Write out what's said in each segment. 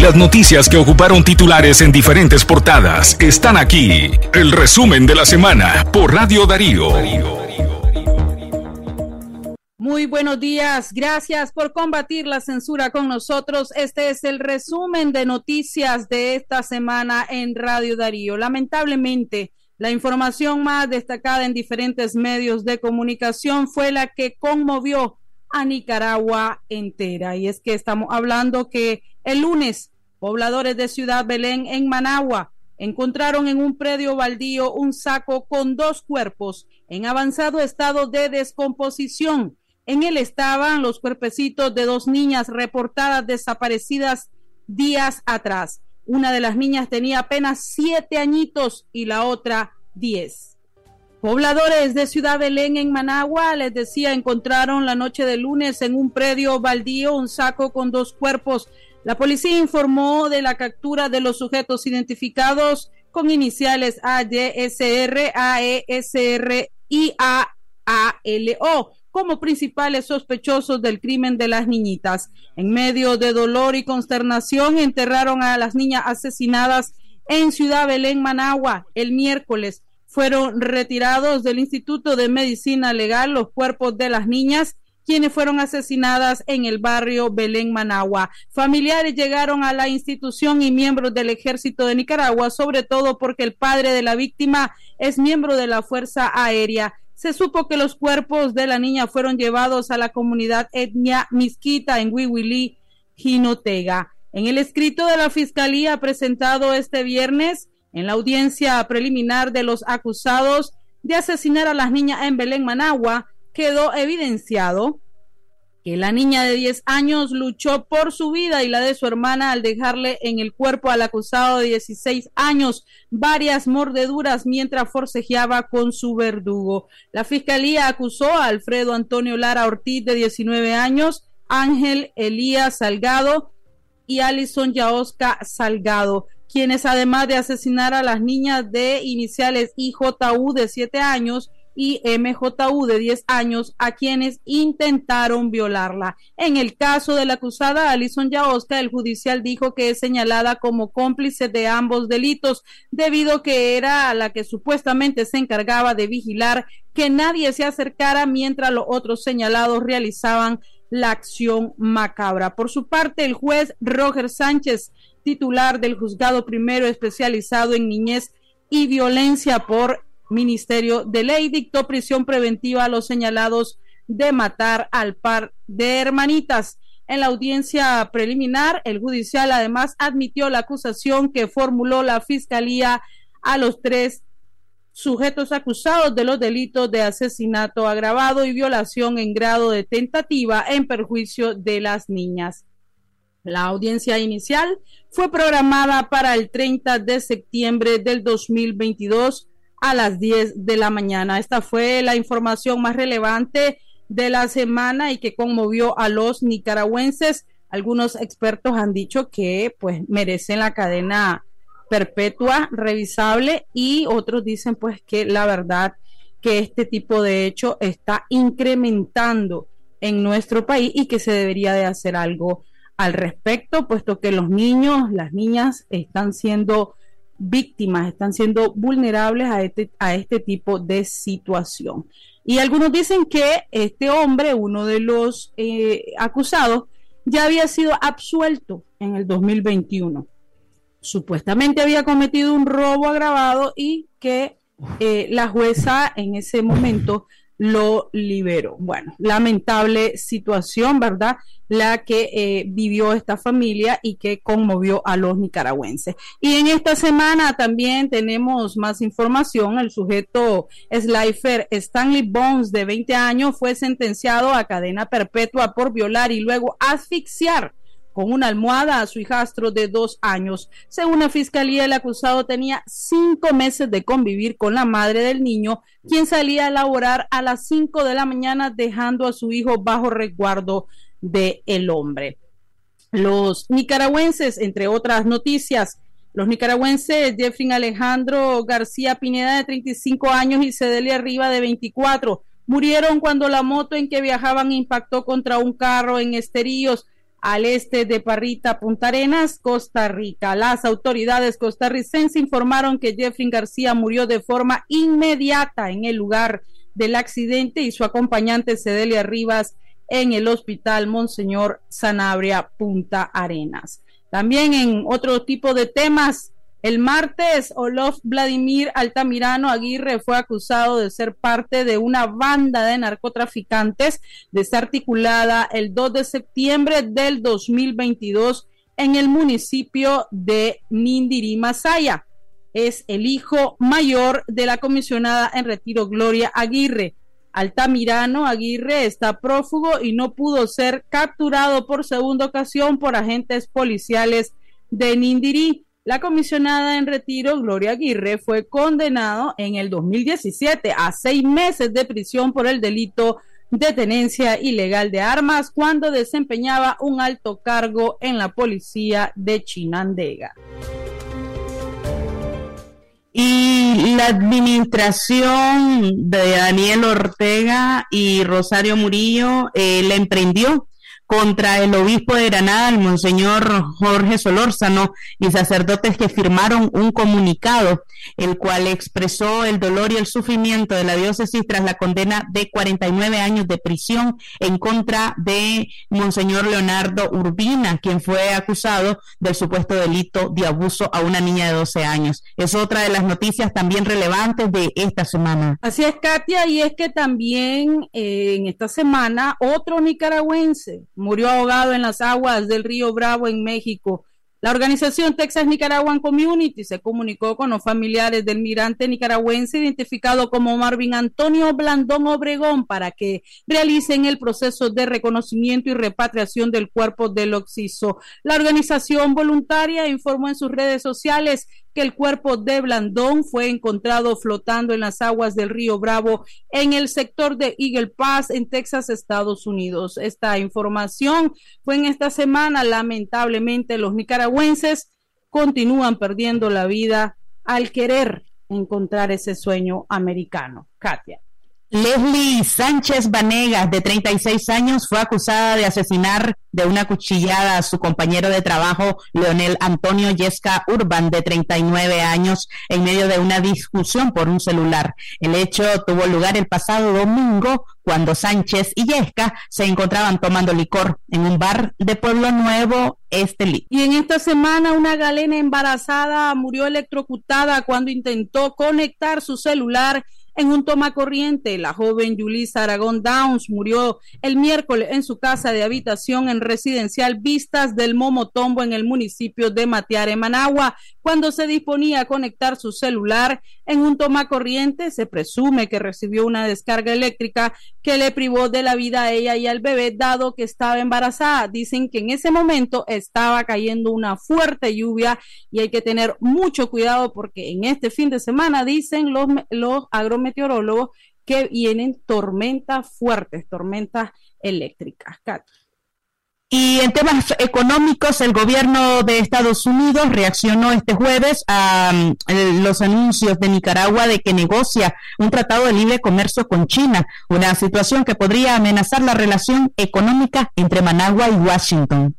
Las noticias que ocuparon titulares en diferentes portadas están aquí. El resumen de la semana por Radio Darío. Muy buenos días, gracias por combatir la censura con nosotros. Este es el resumen de noticias de esta semana en Radio Darío. Lamentablemente, la información más destacada en diferentes medios de comunicación fue la que conmovió a Nicaragua entera. Y es que estamos hablando que el lunes, pobladores de Ciudad Belén en Managua encontraron en un predio baldío un saco con dos cuerpos en avanzado estado de descomposición. En él estaban los cuerpecitos de dos niñas reportadas desaparecidas días atrás. Una de las niñas tenía apenas siete añitos y la otra diez. Pobladores de Ciudad Belén en Managua, les decía, encontraron la noche de lunes en un predio baldío un saco con dos cuerpos. La policía informó de la captura de los sujetos identificados con iniciales AYSR, AESR y AALO como principales sospechosos del crimen de las niñitas. En medio de dolor y consternación enterraron a las niñas asesinadas en Ciudad Belén, Managua, el miércoles fueron retirados del Instituto de Medicina Legal los cuerpos de las niñas quienes fueron asesinadas en el barrio Belén Managua. Familiares llegaron a la institución y miembros del ejército de Nicaragua, sobre todo porque el padre de la víctima es miembro de la Fuerza Aérea. Se supo que los cuerpos de la niña fueron llevados a la comunidad etnia Misquita en Huihuilí, Jinotega. En el escrito de la Fiscalía presentado este viernes, en la audiencia preliminar de los acusados de asesinar a las niñas en Belén, Managua, quedó evidenciado que la niña de 10 años luchó por su vida y la de su hermana al dejarle en el cuerpo al acusado de 16 años varias mordeduras mientras forcejeaba con su verdugo. La fiscalía acusó a Alfredo Antonio Lara Ortiz de 19 años, Ángel Elías Salgado y Alison Yaosca Salgado quienes además de asesinar a las niñas de iniciales IJU de 7 años y MJU de 10 años a quienes intentaron violarla. En el caso de la acusada Alison Yaosca, el judicial dijo que es señalada como cómplice de ambos delitos debido que era la que supuestamente se encargaba de vigilar que nadie se acercara mientras los otros señalados realizaban la acción macabra. Por su parte, el juez Roger Sánchez titular del juzgado primero especializado en niñez y violencia por Ministerio de Ley, dictó prisión preventiva a los señalados de matar al par de hermanitas. En la audiencia preliminar, el judicial además admitió la acusación que formuló la fiscalía a los tres sujetos acusados de los delitos de asesinato agravado y violación en grado de tentativa en perjuicio de las niñas. La audiencia inicial fue programada para el 30 de septiembre del 2022 a las 10 de la mañana. Esta fue la información más relevante de la semana y que conmovió a los nicaragüenses. Algunos expertos han dicho que pues merecen la cadena perpetua revisable y otros dicen pues que la verdad que este tipo de hecho está incrementando en nuestro país y que se debería de hacer algo al respecto, puesto que los niños, las niñas están siendo víctimas, están siendo vulnerables a este, a este tipo de situación. Y algunos dicen que este hombre, uno de los eh, acusados, ya había sido absuelto en el 2021. Supuestamente había cometido un robo agravado y que eh, la jueza en ese momento lo liberó. Bueno, lamentable situación, ¿verdad? La que eh, vivió esta familia y que conmovió a los nicaragüenses. Y en esta semana también tenemos más información. El sujeto Slifer Stanley Bones, de 20 años, fue sentenciado a cadena perpetua por violar y luego asfixiar con una almohada a su hijastro de dos años. Según la fiscalía, el acusado tenía cinco meses de convivir con la madre del niño, quien salía a laborar a las cinco de la mañana, dejando a su hijo bajo resguardo del el hombre. Los nicaragüenses, entre otras noticias, los nicaragüenses Jeffrey Alejandro García Pineda, de 35 años, y Cedelia Riva, de 24, murieron cuando la moto en que viajaban impactó contra un carro en Esteríos al este de Parrita, Punta Arenas, Costa Rica. Las autoridades costarricenses informaron que Jeffrey García murió de forma inmediata en el lugar del accidente y su acompañante Cedelia Rivas en el hospital Monseñor Sanabria, Punta Arenas. También en otro tipo de temas, el martes, Olof Vladimir Altamirano Aguirre fue acusado de ser parte de una banda de narcotraficantes desarticulada el 2 de septiembre del 2022 en el municipio de Nindiri, Masaya. Es el hijo mayor de la comisionada en retiro Gloria Aguirre. Altamirano Aguirre está prófugo y no pudo ser capturado por segunda ocasión por agentes policiales de Nindiri. La comisionada en retiro, Gloria Aguirre, fue condenado en el 2017 a seis meses de prisión por el delito de tenencia ilegal de armas cuando desempeñaba un alto cargo en la policía de Chinandega. Y la administración de Daniel Ortega y Rosario Murillo eh, le emprendió contra el obispo de Granada, el monseñor Jorge Solórzano, y sacerdotes que firmaron un comunicado, el cual expresó el dolor y el sufrimiento de la diócesis tras la condena de 49 años de prisión en contra de monseñor Leonardo Urbina, quien fue acusado del supuesto delito de abuso a una niña de 12 años. Es otra de las noticias también relevantes de esta semana. Así es, Katia, y es que también eh, en esta semana otro nicaragüense murió ahogado en las aguas del río Bravo en México. La organización Texas Nicaraguan Community se comunicó con los familiares del migrante nicaragüense identificado como Marvin Antonio Blandón Obregón para que realicen el proceso de reconocimiento y repatriación del cuerpo del occiso. La organización voluntaria informó en sus redes sociales que el cuerpo de Blandón fue encontrado flotando en las aguas del río Bravo en el sector de Eagle Pass en Texas, Estados Unidos. Esta información fue en esta semana. Lamentablemente los nicaragüenses continúan perdiendo la vida al querer encontrar ese sueño americano. Katia. Leslie Sánchez Vanegas, de 36 años, fue acusada de asesinar de una cuchillada a su compañero de trabajo, Leonel Antonio Yesca Urban, de 39 años, en medio de una discusión por un celular. El hecho tuvo lugar el pasado domingo, cuando Sánchez y Yesca se encontraban tomando licor en un bar de Pueblo Nuevo, Estelí. Y en esta semana, una galena embarazada murió electrocutada cuando intentó conectar su celular en un toma corriente. La joven Yulisa Aragón Downs murió el miércoles en su casa de habitación en residencial Vistas del Momotombo en el municipio de Matiare, Managua, cuando se disponía a conectar su celular en un toma corriente. Se presume que recibió una descarga eléctrica que le privó de la vida a ella y al bebé, dado que estaba embarazada. Dicen que en ese momento estaba cayendo una fuerte lluvia y hay que tener mucho cuidado porque en este fin de semana, dicen los, agrometeorólogos, que vienen tormentas fuertes, tormentas eléctricas. Y en temas económicos, el gobierno de Estados Unidos reaccionó este jueves a mm, los anuncios de Nicaragua de que negocia un tratado de libre comercio con China, una situación que podría amenazar la relación económica entre Managua y Washington.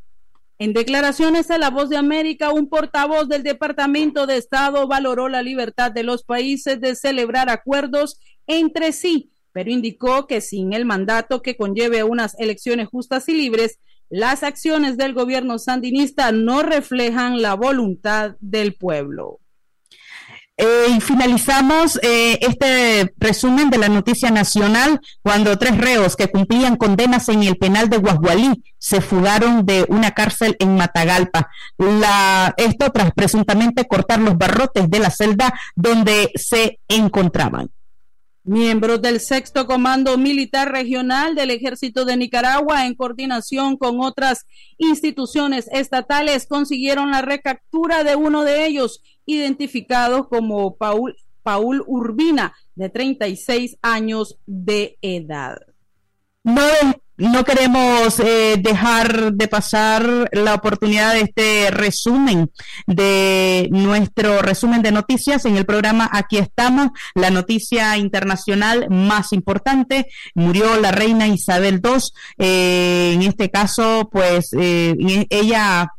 En declaraciones a La Voz de América, un portavoz del Departamento de Estado valoró la libertad de los países de celebrar acuerdos entre sí, pero indicó que sin el mandato que conlleve unas elecciones justas y libres, las acciones del gobierno sandinista no reflejan la voluntad del pueblo. Eh, y finalizamos eh, este resumen de la noticia nacional cuando tres reos que cumplían condenas en el penal de Guasgualí se fugaron de una cárcel en Matagalpa. La, esto tras presuntamente cortar los barrotes de la celda donde se encontraban. Miembros del sexto Comando Militar Regional del Ejército de Nicaragua, en coordinación con otras instituciones estatales, consiguieron la recaptura de uno de ellos, identificado como Paul, Paul Urbina, de 36 años de edad. No, no queremos eh, dejar de pasar la oportunidad de este resumen de nuestro resumen de noticias en el programa Aquí estamos, la noticia internacional más importante. Murió la reina Isabel II. Eh, en este caso, pues eh, ella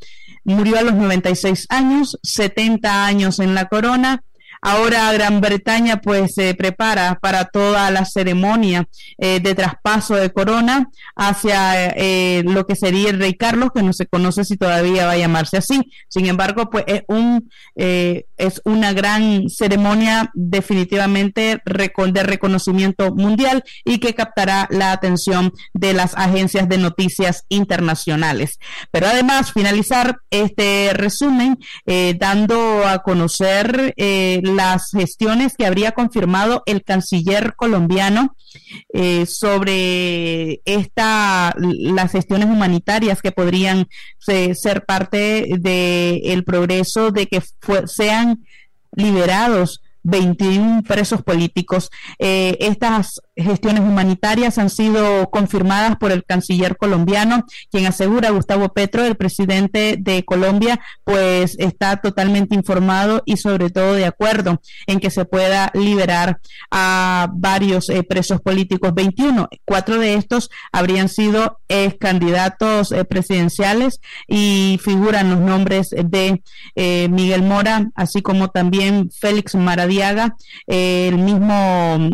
murió a los 96 años, 70 años en la corona Ahora Gran Bretaña pues se prepara para toda la ceremonia eh, de traspaso de corona hacia eh, lo que sería el rey Carlos, que no se conoce si todavía va a llamarse así. Sin embargo, pues es un eh, es una gran ceremonia definitivamente de reconocimiento mundial y que captará la atención de las agencias de noticias internacionales. Pero además finalizar este resumen dando a conocer las gestiones que habría confirmado el canciller colombiano eh, sobre esta las gestiones humanitarias que podrían ser parte del progreso de que sean liberados 21 presos políticos. Eh, estas gestiones humanitarias han sido confirmadas por el canciller colombiano, quien asegura Gustavo Petro, el presidente de Colombia, pues está totalmente informado y sobre todo de acuerdo en que se pueda liberar a varios eh, presos políticos. 21, cuatro de estos habrían sido ex candidatos eh, presidenciales y figuran los nombres de eh, Miguel Mora, así como también Félix Maradiaga, el mismo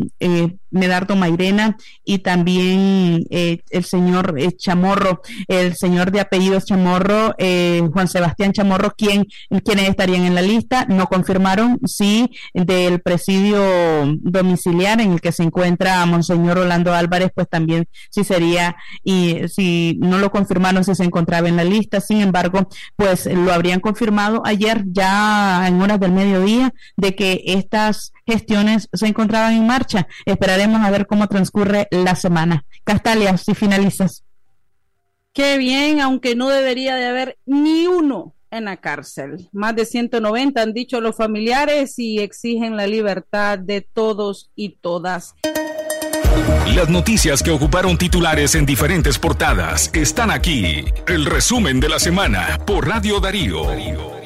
Medardo Mairena y también eh, el señor eh, Chamorro, el señor de apellidos Chamorro, eh, Juan Sebastián Chamorro, quien, quienes estarían en la lista, no confirmaron si del presidio domiciliar en el que se encuentra Monseñor Orlando Álvarez, pues también si sería, y si no lo confirmaron si se encontraba en la lista, sin embargo, pues lo habrían confirmado ayer ya en horas del mediodía de que estas gestiones se encontraban en marcha. Esperaremos a ver cómo transcurre la semana. Castalia, si finalizas. Qué bien, aunque no debería de haber ni uno en la cárcel. Más de 190 han dicho los familiares y exigen la libertad de todos y todas. Las noticias que ocuparon titulares en diferentes portadas están aquí. El resumen de la semana por Radio Darío.